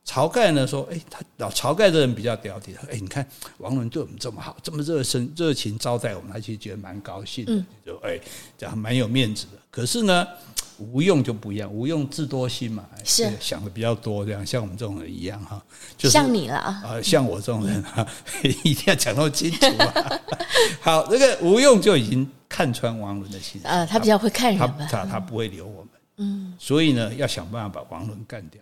晁盖呢说：“哎，他老晁盖这人比较屌的，哎，你看王伦对我们这么好，这么热身热情招待我们，他其实觉得蛮高兴的，就哎，这样蛮有面子的。可是呢，吴用就不一样，吴用智多星嘛，是想的比较多，这样像我们这种人一样哈，就是像你了啊，啊，像我这种人啊，一定要讲那么清楚啊。好，这个吴用就已经看穿王伦的心思，呃，他比较会看人，他他他不会留我们，嗯，所以呢，要想办法把王伦干掉。”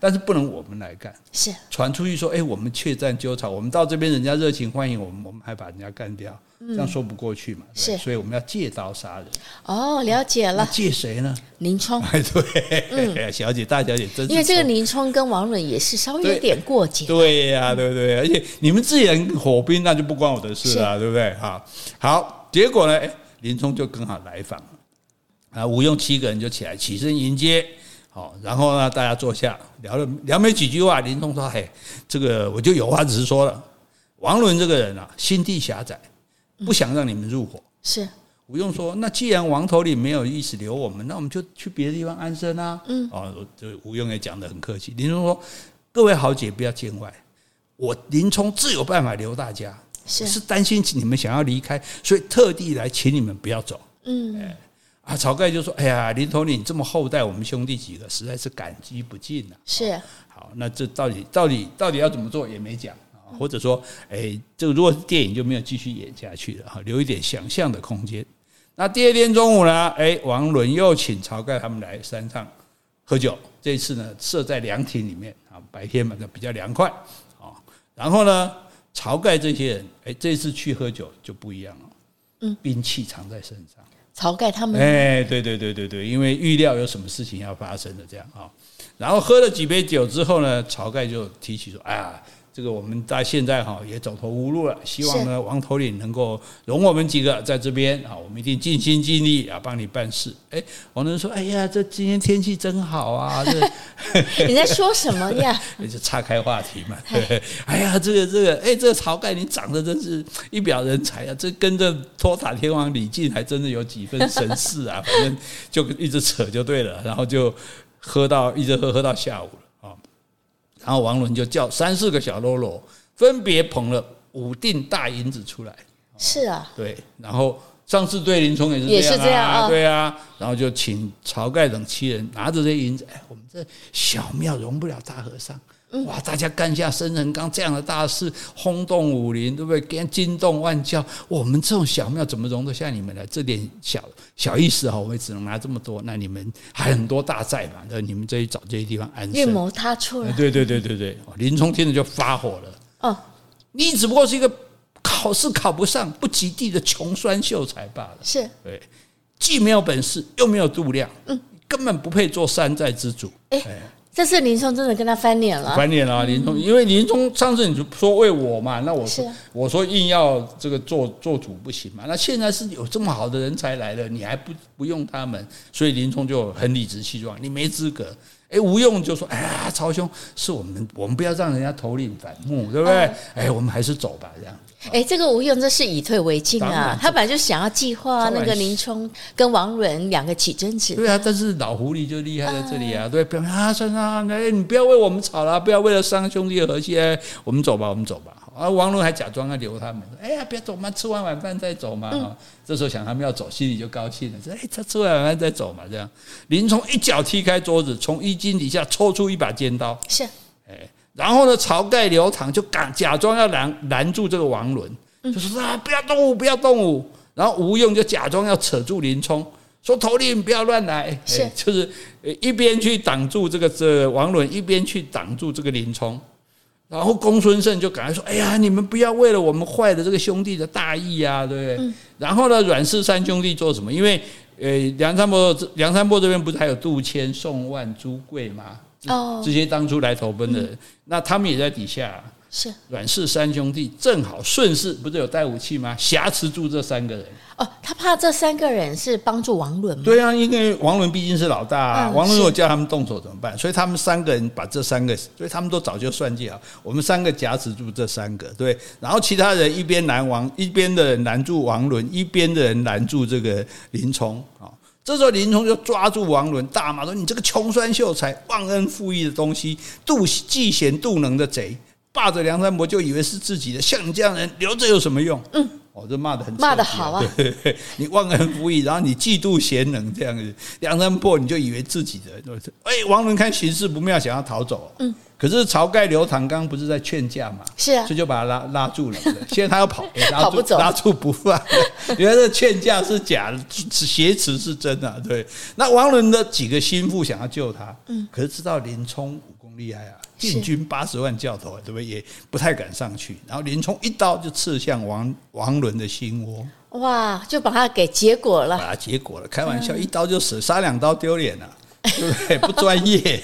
但是不能我们来干，是传出去说，哎，我们怯战纠缠，我们到这边人家热情欢迎我们，我们还把人家干掉，这样说不过去嘛。是，所以我们要借刀杀人。哦，了解了。借谁呢？林冲。哎，对，小姐大小姐真是。因为这个林冲跟王伦也是稍微有点过节。对呀，对不对？而且你们自己人伙兵，那就不关我的事了，对不对？好，好，结果呢？哎，林冲就刚好来访了，啊，吴用七个人就起来起身迎接。好，然后呢，大家坐下聊了聊没几句话，林冲说：“嘿，这个我就有话直说了。王伦这个人啊，心地狭窄，不想让你们入伙。嗯”是吴用说：“那既然王头领没有意思留我们，那我们就去别的地方安身啊。”嗯，哦，这吴用也讲得很客气。林冲说：“各位豪杰不要见外，我林冲自有办法留大家。是是担心你们想要离开，所以特地来请你们不要走。”嗯。啊，晁盖就说：“哎呀，林头领你这么厚待我们兄弟几个，实在是感激不尽呐。”是，好，那这到底到底到底要怎么做也没讲啊，或者说，哎，这个如果是电影就没有继续演下去了哈，留一点想象的空间。那第二天中午呢，哎，王伦又请晁盖他们来山上喝酒，这一次呢设在凉亭里面啊，白天嘛就比较凉快啊。然后呢，晁盖这些人，哎，这次去喝酒就不一样了，嗯，兵器藏在身上。晁盖他们，哎，对对对对对，因为预料有什么事情要发生的这样啊，然后喝了几杯酒之后呢，晁盖就提起说：“哎呀。”这个我们在现在哈也走投无路了，希望呢王头领能够容我们几个在这边啊，我们一定尽心尽力啊帮你办事。哎，王伦说：“哎呀，这今天天气真好啊！” 这 你在说什么呀？就岔开话题嘛。对，哎呀，这个这个，哎，这个晁盖你长得真是一表人才啊！这跟着托塔天王李靖还真的有几分神似啊！反正就一直扯就对了，然后就喝到一直喝喝到下午了。然后王伦就叫三四个小喽啰，分别捧了五锭大银子出来。是啊，对。然后上次对林冲也是这样啊，也是这样啊，对啊。然后就请晁盖等七人拿着这些银子，哎，我们这小庙容不了大和尚。哇！大家干下生辰纲这样的大事，轰动武林，对不对？跟惊动万教，我们这种小庙怎么容得下你们呢？这点小小意思哈，我们只能拿这么多。那你们还很多大寨嘛？那你们再去找这些地方安身。运谋他处了。对对对对对，林冲听着就发火了。哦，你只不过是一个考试考不上、不及第的穷酸秀才罢了。是，对，既没有本事，又没有度量，嗯，根本不配做山寨之主。哎。这次林冲真的跟他翻脸了，翻脸了。林冲，因为林冲上次你就说为我嘛，那我说我说硬要这个做做主不行嘛。那现在是有这么好的人才来了，你还不不用他们，所以林冲就很理直气壮，你没资格。哎，吴用就说：“哎呀，曹兄，是我们，我们不要让人家头领反目，对不对？哎，我们还是走吧，这样。”哎，这个吴用这是以退为进啊！他本来就想要计划那个林冲跟王伦两个起争执。对啊，但是老狐狸就厉害在这里啊！对，表面啊，算了，哎，你不要为我们吵了，不要为了伤兄弟的和气，我们走吧，我们走吧。啊，王伦还假装要留他们，哎呀，别走嘛，吃完晚饭再走嘛。嗯、这时候想他们要走，心里就高兴了，说：“哎，他吃完晚饭再走嘛。”这样，林冲一脚踢开桌子，从衣襟底下抽出一把尖刀。是，哎。然后呢，晁盖、刘唐就敢假装要拦拦住这个王伦，就说啊，不要动武，不要动武。然后吴用就假装要扯住林冲，说头领不要乱来，是就是一边去挡住这个这王伦，一边去挡住这个林冲。然后公孙胜就赶快说，哎呀，你们不要为了我们坏了这个兄弟的大义啊，对不对？嗯、然后呢，阮氏三兄弟做什么？因为呃，梁山伯梁山伯这边不是还有杜迁、宋万、朱贵吗？哦，这些当初来投奔的人，嗯、那他们也在底下。是阮氏三兄弟正好顺势，不是有带武器吗？挟持住这三个人。哦，他怕这三个人是帮助王伦吗？对啊，因为王伦毕竟是老大，啊，嗯、王伦如果叫他们动手怎么办？所以他们三个人把这三个，所以他们都早就算计好，我们三个挟持住这三个，对。然后其他人一边拦王，一边的人拦住王伦，一边的人拦住这个林冲啊。这时候林冲就抓住王伦，大骂说：“你这个穷酸秀才，忘恩负义的东西，妒嫉贤妒能的贼，霸着梁山伯就以为是自己的，像你这样人留着有什么用？”嗯，哦，这骂的很骂的好啊！对对对，你忘恩负义，然后你嫉妒贤能，这样子，梁山伯你就以为自己的。哎，王伦看形势不妙，想要逃走。嗯。可是晁盖、刘唐刚不是在劝架嘛？是啊，所以就把他拉拉住了。现在他要跑，拉住拉住不放。原来这劝架是假的，挟持是真的。对，那王伦的几个心腹想要救他，嗯，可是知道林冲武功厉害啊，禁军八十万教头，对不对？也不太敢上去。然后林冲一刀就刺向王王伦的心窝，哇，就把他给结果了，把他结果了。开玩笑，一刀就死，杀两刀丢脸了。对不对？不专业。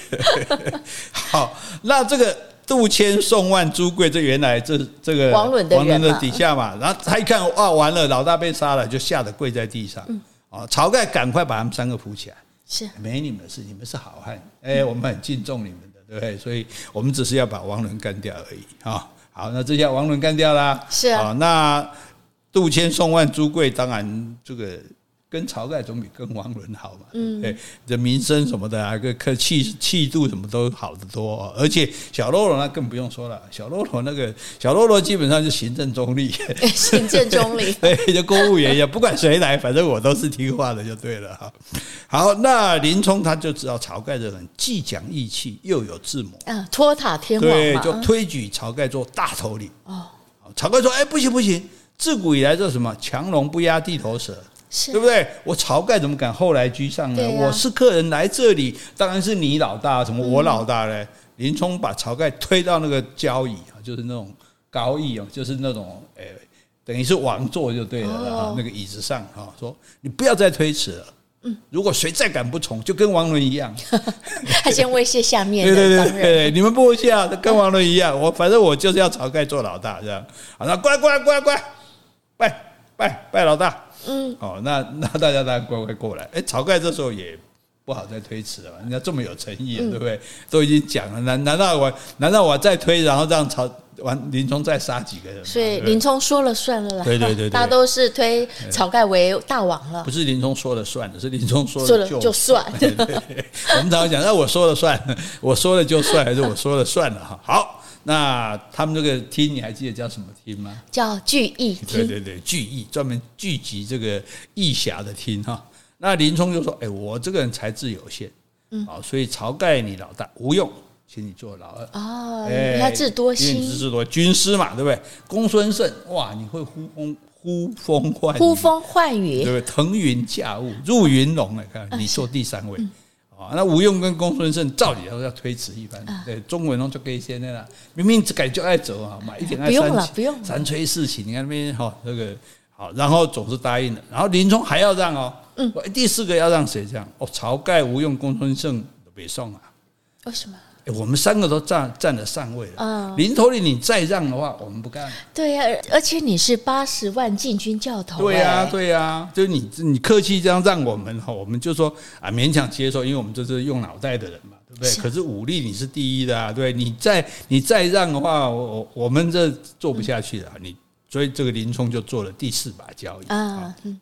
好，那这个杜迁、宋万、朱贵，这原来这这个王伦的王伦的底下嘛。然后他一看，哇，完了，老大被杀了，就吓得跪在地上。啊，晁盖赶快把他们三个扶起来。是，没你们的事，你们是好汉。哎，我们很敬重你们的，对不对？所以我们只是要把王伦干掉而已。啊，好，那这下王伦干掉了。是啊，那杜迁、宋万、朱贵，当然这个。跟晁盖总比跟王伦好嘛，嗯，对，这名声什么的啊，个客气气度什么都好得多，而且小喽啰那更不用说了，小喽啰那个小喽啰基本上是行政中立，行政中立，对，就公务员也不管谁来，反正我都是听话的就对了哈。好，那林冲他就知道晁盖这人既讲义气又有智谋，啊，托塔天王对，就推举晁盖做大头领。哦，晁盖说，哎，不行不行，自古以来这什么强龙不压地头蛇。是对不对？我晁盖怎么敢后来居上呢？啊、我是客人来这里，当然是你老大，怎么我老大嘞？嗯、林冲把晁盖推到那个交椅啊，就是那种高椅哦，就是那种诶，等于是王座就对了啊，哦、那个椅子上啊，说你不要再推辞了。嗯，如果谁再敢不从，就跟王伦一样。他先威胁下面，对对对对，对，你们不威胁啊，跟王伦一样。我反正我就是要晁盖做老大，这样。好，那过来过来过来过来，拜拜拜老大。嗯，哦，那 那大家当然乖乖过来。哎，晁盖这时候也不好再推辞了，人家这么有诚意，对不对？都已经讲了，难难道我难道我再推，然后让晁完林冲再杀几个人？所以林冲说了算了啦。对对对，大家都是推晁盖为大王了。不是林冲说了算的，是林冲说了就算。我们常常讲，那我说了算，我说了就算，还是我说了算了哈？好。那他们这个厅你还记得叫什么厅吗？叫聚义厅。对对对，聚义专门聚集这个义侠的厅哈。那林冲就说：“哎，我这个人才智有限，嗯，好，所以晁盖你老大吴用，请你做老二。哦，他智多星，智多军师嘛，对不对？公孙胜，哇，你会呼风呼风唤雨，呼风唤雨，对不对？腾云驾雾，入云龙，哎看你做第三位。嗯”啊，那吴用跟公孙胜照理来说要推迟一番，对，中文呢就给现在了，明明只改就爱走啊买，一点爱三不用三催四请，你看那边哈，这个好，然后总是答应了，然后林冲还要让哦，嗯，第四个要让谁这样？哦，晁盖、吴用、公孙胜都别送啊，为什么？欸、我们三个都占占了上位了。嗯，林头领你再让的话，我们不干。对呀、啊，而且你是八十万禁军教头。对呀、啊，对呀、啊，就是你你客气这样让我们哈，我们就说啊勉强接受，因为我们就是用脑袋的人嘛，对不对？是可是武力你是第一的啊，对，你再你再让的话，我我们这做不下去了。嗯、你所以这个林冲就做了第四把交椅啊。嗯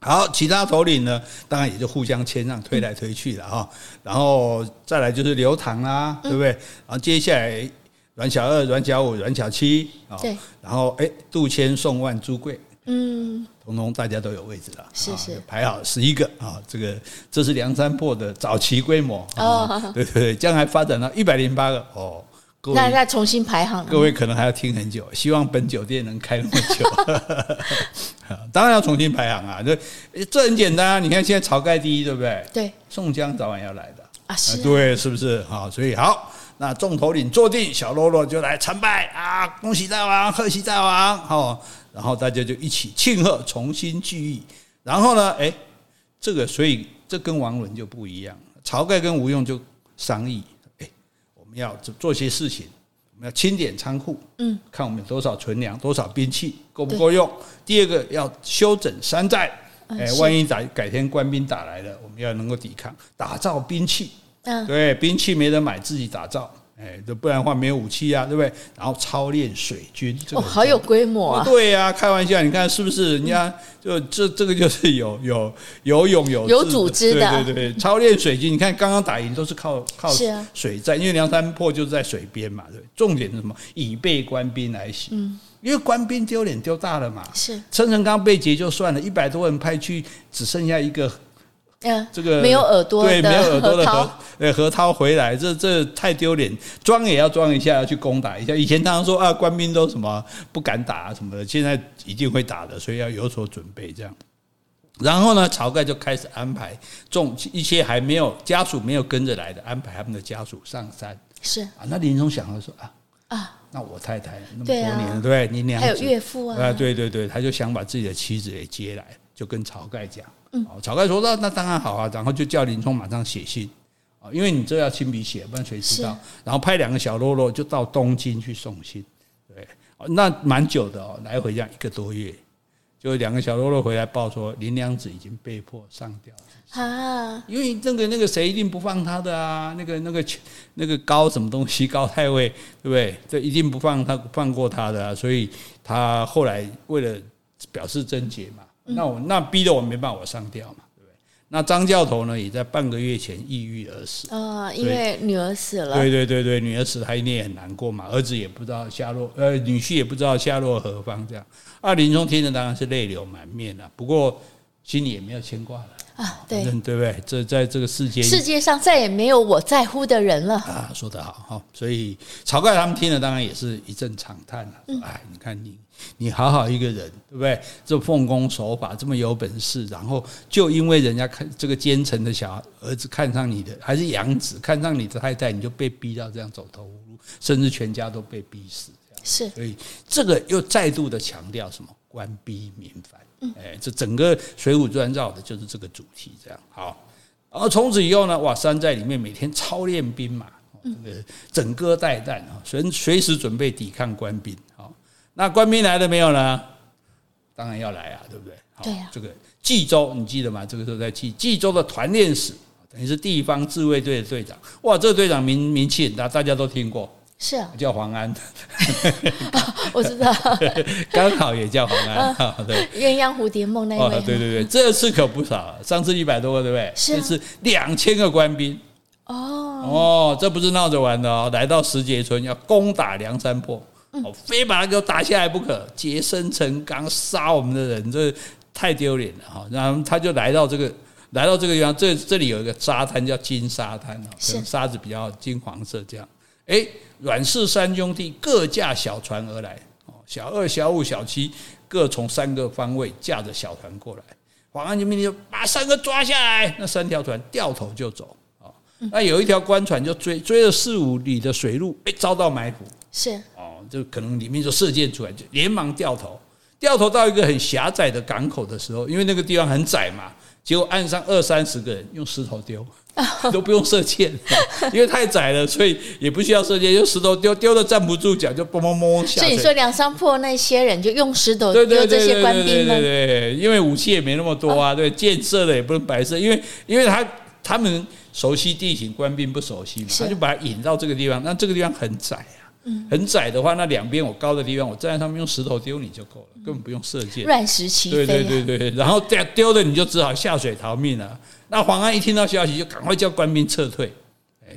好，其他头领呢，当然也就互相谦让，推来推去了哈。然后再来就是刘唐啦，对不对？然后接下来阮小二、阮小五、阮小七啊，对。然后哎，杜迁、宋万、朱贵，嗯，通通大家都有位置了，是是，排好十一个啊。这个这是梁山泊的早期规模哦，对对对，将来发展到一百零八个哦。那再重新排行，各位可能还要听很久。希望本酒店能开那么久，当然要重新排行啊！这这很简单啊！你看现在晁盖第一，对不对？对，宋江早晚要来的啊，是啊，对，是不是？好，所以好，那众头领坐定，小喽啰就来参拜啊！恭喜大王，贺喜大王！好，然后大家就一起庆贺，重新聚义。然后呢，哎，这个所以这跟王伦就不一样，晁盖跟吴用就商议。我们要做做些事情，我们要清点仓库，嗯，看我们有多少存粮，多少兵器够不够用。第二个要修整山寨，哎，万一打改天官兵打来了，我们要能够抵抗，打造兵器，嗯，对，兵器没人买，自己打造。哎，这不然的话没有武器啊，对不对？然后操练水军，哦，好有规模啊！对呀，开玩笑，你看是不是？人家就这这个就是有有有勇有有组织的，对对对。操练水军，你看刚刚打赢都是靠靠水战，因为梁山泊就是在水边嘛，对。重点是什么？以备官兵来袭，嗯，因为官兵丢脸丢大了嘛，是。陈诚刚被劫就算了，一百多人派去，只剩下一个。嗯，这个没有耳朵，对，没有耳朵的何呃何涛回来，这这太丢脸，装也要装一下，要去攻打一下。以前常常说啊，官兵都什么不敢打啊什么的，现在一定会打的，所以要有所准备这样。然后呢，晁盖就开始安排众一些还没有家属没有跟着来的，安排他们的家属上山。是啊，那林冲想了说啊啊，那我太太那么多年了，对？你娘还有岳父啊，啊，对对对，他就想把自己的妻子也接来，就跟晁盖讲。嗯，晁盖说那那当然好啊，然后就叫林冲马上写信啊，因为你这要亲笔写，不然谁知道？然后派两个小喽啰就到东京去送信，对，那蛮久的哦，来回这样一个多月，就两个小喽啰回来报说林娘子已经被迫上吊啊，因为那个那个谁一定不放他的啊，那个那个那个高什么东西高太尉，对不对？这一定不放他放过他的啊，所以他后来为了表示贞洁嘛。那我那逼得我没办法，我上吊嘛，对不对？那张教头呢，也在半个月前抑郁而死啊，因为女儿死了。对对对对，女儿死了，他一定也很难过嘛。儿子也不知道下落，呃，女婿也不知道下落何方，这样。啊，林冲听着当然是泪流满面了，不过心里也没有牵挂了啊，对对不对？这在这个世界，世界上再也没有我在乎的人了啊，说得好哈。所以晁盖他们听了，当然也是一阵长叹了。哎，你看你。你好好一个人，对不对？这奉公守法，这么有本事，然后就因为人家看这个奸臣的小儿子看上你的，还是养子看上你的太太，你就被逼到这样走投无路，甚至全家都被逼死。是，所以这个又再度的强调什么？官逼民反。哎，这整个《水浒传》绕的就是这个主题。这样好，然后从此以后呢，哇，山寨里面每天操练兵马，这个整戈待旦啊，随随时准备抵抗官兵。那官兵来了没有呢？当然要来啊，对不对？对呀。这个冀州你记得吗？这个时候在冀冀州的团练使，等于是地方自卫队的队长。哇，这个队长名名气很大，大家都听过。是啊，叫黄安。我知道，刚好也叫黄安。对，鸳鸯蝴蝶梦那位。对对对，这次可不少，上次一百多个，对不对？是。这次两千个官兵。哦哦，这不是闹着玩的哦，来到石碣村要攻打梁山泊。哦，非把他给我打下来不可！洁身成钢，杀我们的人，这太丢脸了哈！然后他就来到这个，来到这个地方，这这里有一个沙滩叫金沙滩哦，可能沙子比较金黄色这样。哎，阮氏三兄弟各驾小船而来，哦，小二、小五、小七各从三个方位驾着小船过来。黄安就命令就把三个抓下来，那三条船掉头就走啊。那有一条官船就追追了四五里的水路，哎，遭到埋伏。是哦。就可能里面就射箭出来，就连忙掉头，掉头到一个很狭窄的港口的时候，因为那个地方很窄嘛，结果岸上二三十个人用石头丢，都不用射箭，因为太窄了，所以也不需要射箭，用石头丢，丢的站不住脚，就嘣嘣嘣下。所以你说梁山泊那些人就用石头丢这些官兵吗？对对对，因为武器也没那么多啊，对，箭射的也不能白射，因为因为他他们熟悉地形，官兵不熟悉嘛，他就把他引到这个地方，那这个地方很窄啊。很窄的话，那两边我高的地方，我站在上面用石头丢你就够了，根本不用射箭。乱石齐飞。对对对对，然后这丢的你就只好下水逃命了。那黄安一听到消息，就赶快叫官兵撤退。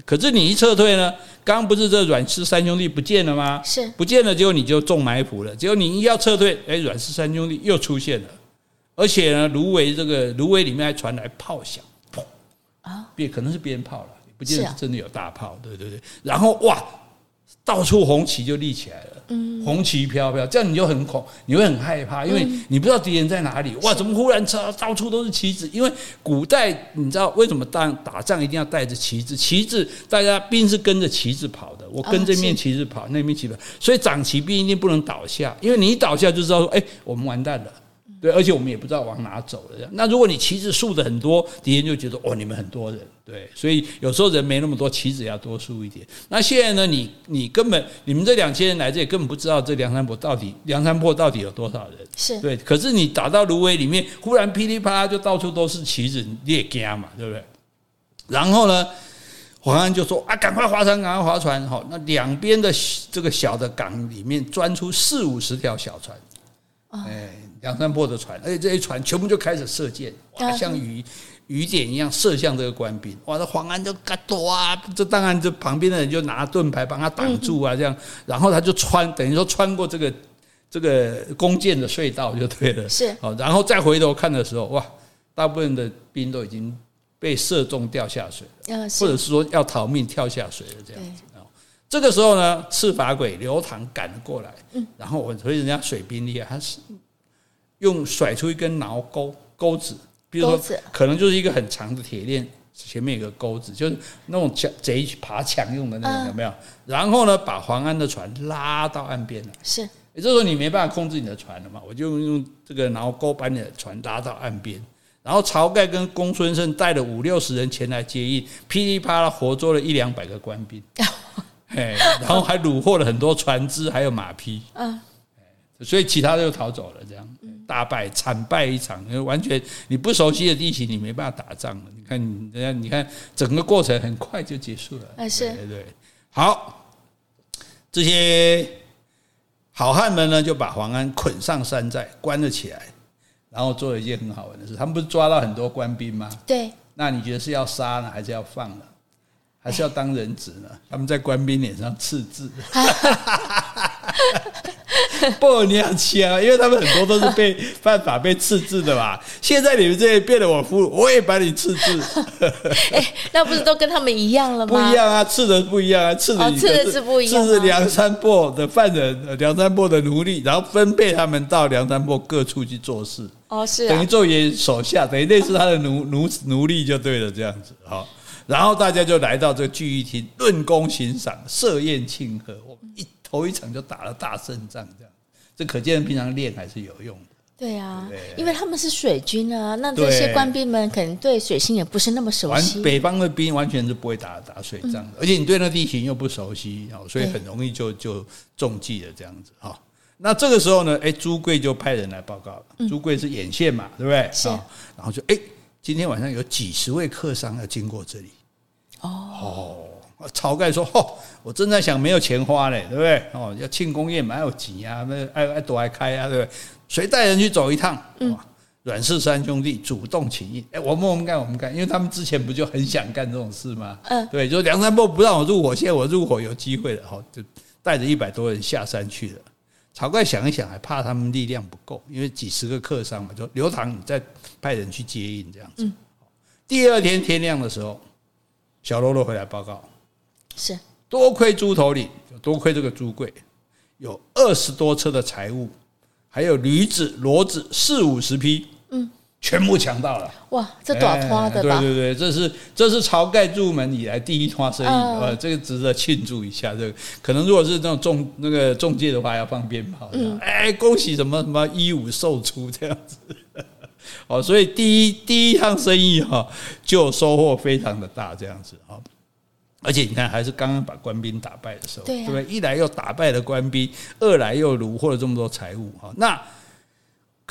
可是你一撤退呢，刚刚不是这阮氏三兄弟不见了吗？是不见了，结果你就中埋伏了。结果你一要撤退，哎，阮氏三兄弟又出现了，而且呢，芦苇这个芦苇里面还传来炮响，砰啊，别可能是鞭炮了，不见得是真的有大炮。对对对，然后哇。到处红旗就立起来了，嗯，红旗飘飘，这样你就很恐，你会很害怕，因为你不知道敌人在哪里。哇，怎么忽然到处都是旗子？因为古代你知道为什么当打仗一定要带着旗子？旗子大家兵是跟着旗子跑的，我跟这面旗子跑，那面旗子，所以长旗兵一定不能倒下，因为你一倒下就知道说，哎，我们完蛋了。对，而且我们也不知道往哪走了。那如果你旗子竖的很多，敌人就觉得哦，你们很多人。对，所以有时候人没那么多，旗子要多竖一点。那现在呢，你你根本你们这两千人来这里，根本不知道这梁山泊到底梁山泊到底有多少人。是对，可是你打到芦苇里面，忽然噼里啪啦就到处都是旗子，你也惊嘛，对不对？然后呢，黄安就说啊，赶快划船，赶快划船。好，那两边的这个小的港里面钻出四五十条小船。哎。梁山泊的船，而且这些船全部就开始射箭，哇，像雨雨点一样射向这个官兵。哇，那黄安就嘎多啊！这当然，这旁边的人就拿盾牌帮他挡住啊，这样，然后他就穿，等于说穿过这个这个弓箭的隧道就对了。是，好，然后再回头看的时候，哇，大部分的兵都已经被射中掉下水了，或者是说要逃命跳下水了，这样子。这个时候呢，赤发鬼刘唐赶了过来，然后我所以人家水兵厉害，他是。用甩出一根挠钩钩子，比如说可能就是一个很长的铁链，前面有个钩子，就是那种抢贼爬墙用的那种，有没有？然后呢，把黄安的船拉到岸边来。是，也就是说你没办法控制你的船了嘛，我就用这个挠钩把你的船拉到岸边。然后晁盖跟公孙胜带了五六十人前来接应，噼里啪啦活捉了一两百个官兵，哎，然后还虏获了很多船只还有马匹。嗯。所以其他的就逃走了，这样大败惨败一场，因为完全你不熟悉的地形，你没办法打仗了。你看，人家你看整个过程很快就结束了。对对。好，这些好汉们呢，就把黄安捆上山寨，关了起来，然后做了一件很好玩的事。他们不是抓到很多官兵吗？对。那你觉得是要杀呢，还是要放呢？还是要当人质呢？他们在官兵脸上刺字。不，你要枪，因为他们很多都是被 犯法被刺字的嘛。现在你们这些变得我俘虏，我也把你刺字。哎，那不是都跟他们一样了吗？不一样啊，刺的不一样啊，刺的刺的是不一样。刺是梁山泊的犯人，梁山泊的奴隶，然后分配他们到梁山泊各处去做事。哦，是等于做爷手下，等于类似他的奴奴奴隶就对了，这样子好。然后大家就来到这个聚义厅，论功行赏，设宴庆贺。我们一头一场就打了大胜仗，这样。这可见平常练还是有用的。对啊，因为他们是水军啊，那这些官兵们可能对水性也不是那么熟悉。北方的兵完全是不会打打水仗的，而且你对那地形又不熟悉，所以很容易就就中计了这样子哈。那这个时候呢，哎，朱贵就派人来报告了。朱贵是眼线嘛，对不对？是。然后就哎，今天晚上有几十位客商要经过这里。哦。晁盖说：“哦，我正在想没有钱花嘞，对不对？哦，要庆功宴嘛，还有钱啊，那爱爱躲爱开啊，对不对？谁带人去走一趟？嗯，阮氏三兄弟主动请缨，哎，我们我们干我们干，因为他们之前不就很想干这种事吗？嗯，对，就梁山伯不让我入伙，现在我入伙有机会了，哈，就带着一百多人下山去了。晁盖想一想，还怕他们力量不够，因为几十个客商嘛，就刘唐你再派人去接应这样子。嗯，第二天天亮的时候，小喽啰回来报告。”是多亏猪头领，多亏这个朱贵，有二十多车的财物，还有驴子、骡子四五十匹，嗯，全部抢到了。哇，这多少拖的吧？对对对，这是这是晁盖入门以来第一趟生意，呃，这个值得庆祝一下。这个可能如果是那种中那个中介的话，要放鞭炮，嗯，哎，恭喜什么什么一五售出这样子。哦，所以第一第一趟生意哈，就收获非常的大，这样子哈。而且你看，还是刚刚把官兵打败的时候，对不对？一来又打败了官兵，二来又虏获了这么多财物哈。那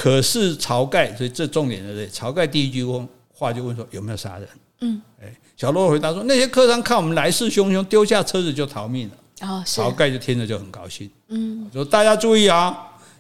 可是晁盖，所以这重点的，晁盖第一句话就问说：有没有杀人？嗯，哎，小罗回答说：那些客商看我们来势汹汹，丢下车子就逃命了。哦，晁盖就听着就很高兴。嗯，说大家注意啊。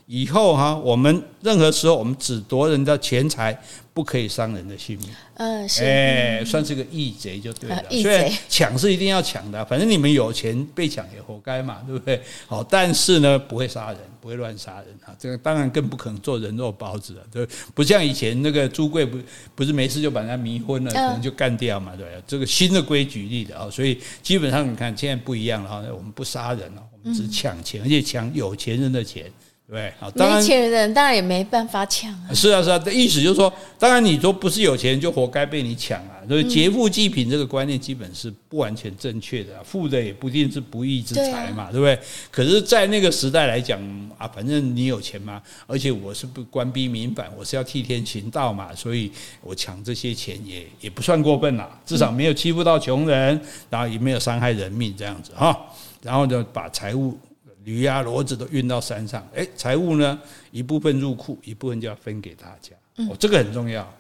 以后哈，我们任何时候我们只夺人家钱财，不可以伤人的性命。嗯，是，哎，算是个义贼就对了。虽然抢是一定要抢的，反正你们有钱被抢也活该嘛，对不对？好，但是呢，不会杀人，不会乱杀人啊。这个当然更不可能做人肉包子了，对，不像以前那个朱贵不不是没事就把人家迷昏了，可能就干掉嘛，对。这个新的规矩立的啊，所以基本上你看现在不一样了哈，我们不杀人了，我们只抢钱，而且抢有钱人的钱。对，好，当然，没钱人当然也没办法抢啊。是啊，是啊，的意思就是说，当然你说不是有钱人就活该被你抢啊。所以劫富济贫这个观念基本是不完全正确的，富的也不一定是不义之财嘛，对不对？可是，在那个时代来讲啊，反正你有钱嘛，而且我是不官逼民反，我是要替天行道嘛，所以我抢这些钱也也不算过分啦，至少没有欺负到穷人，然后也没有伤害人命这样子哈，然后呢，把财物。驴啊骡子都运到山上，哎，财物呢，一部分入库，一部分就要分给大家。哦，这个很重要，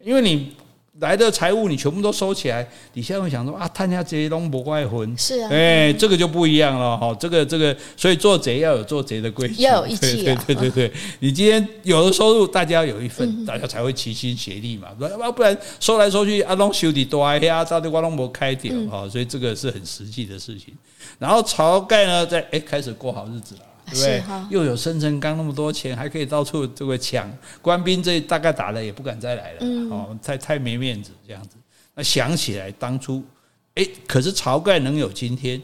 因为你来的财物你全部都收起来，底下会想说啊，贪下这些东不怪魂。是啊，哎，这个就不一样了哈。这个这个，所以做贼要有做贼的规矩，要有义气啊。对对对对，你今天有了收入，大家有一份，大家才会齐心协力嘛。不不然收来收去，阿东修的多呀，到底瓜东没开掉哈。所以这个是很实际的事情。然后晁盖呢，在哎开始过好日子了，对不对？又有生辰纲那么多钱，还可以到处这个抢官兵，这大概打了也不敢再来了，哦，太太没面子这样子。那想起来当初，哎，可是晁盖能有今天，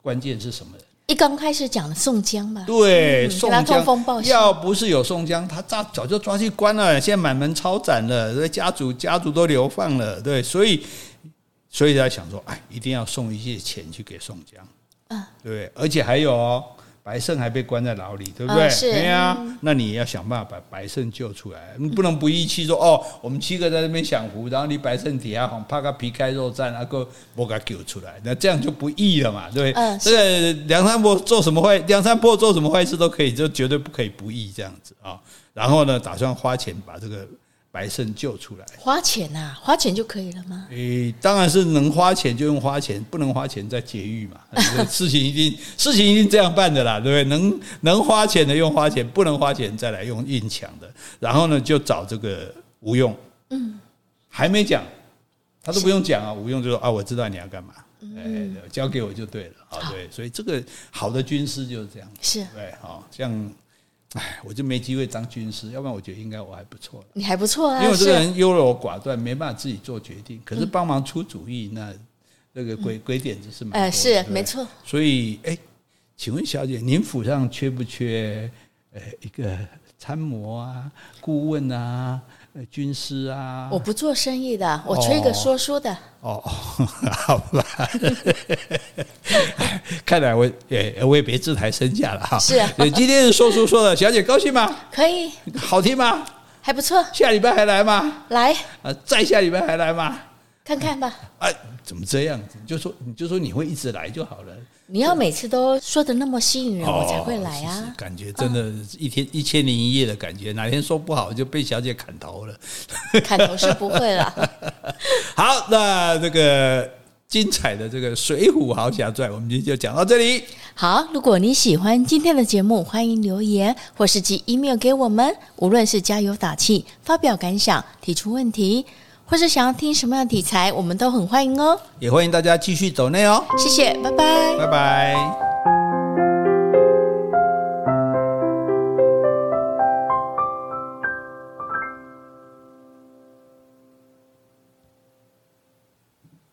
关键是什么？一刚开始讲的宋江嘛，对，宋江要不是有宋江，他早早就抓去关了，现在满门抄斩了，这家族家族都流放了，对，所以所以他想说，哎，一定要送一些钱去给宋江。嗯对，而且还有哦，白胜还被关在牢里，对不对？是，对呀。那你也要想办法把白胜救出来，你不能不义气说哦，我们七个在那边享福，然后你白胜底下好怕他皮开肉绽，然后我给他救出来，那这样就不义了嘛，对不对？这个梁山伯做什么坏，梁山伯做什么坏事都可以，就绝对不可以不义这样子啊。然后呢，打算花钱把这个。白胜救出来，花钱呐、啊，花钱就可以了吗？诶、欸，当然是能花钱就用花钱，不能花钱再劫狱嘛。事情一定，事情一定这样办的啦，对不对？能能花钱的用花钱，不能花钱再来用硬抢的。然后呢，就找这个吴用，嗯，还没讲，他都不用讲啊。吴用就说啊，我知道你要干嘛，哎，交给我就对了啊。对，所以这个好的军师就是这样，是对，好像。哎，我就没机会当军师，要不然我觉得应该我还不错。你还不错啊，因为我这个人优柔寡断，没办法自己做决定。可是帮忙出主意，那那个鬼鬼点子是蛮多的。哎，是没错。所以，哎，请问小姐，您府上缺不缺呃一个参谋啊、顾问啊？军师啊，我不做生意的，我吹个说书的。哦，哦，好吧，看来我也我也别自抬身价了哈。是啊，今天说书说的小姐高兴吗？可以，好听吗？还不错。下礼拜还来吗？来。啊，再下礼拜还来吗？看看吧。哎、啊，怎么这样子？你就说你就说你会一直来就好了。你要每次都说的那么吸引人，我才会来啊！哦、感觉真的，一天一千零一夜的感觉，哪天说不好就被小姐砍头了。砍头是不会了。好，那这个精彩的这个《水浒豪侠传》，我们今天就讲到这里。好，如果你喜欢今天的节目，欢迎留言或是寄 email 给我们，无论是加油打气、发表感想、提出问题。或是想要听什么样的题材，我们都很欢迎哦。也欢迎大家继续走内哦。谢谢，拜拜，拜拜。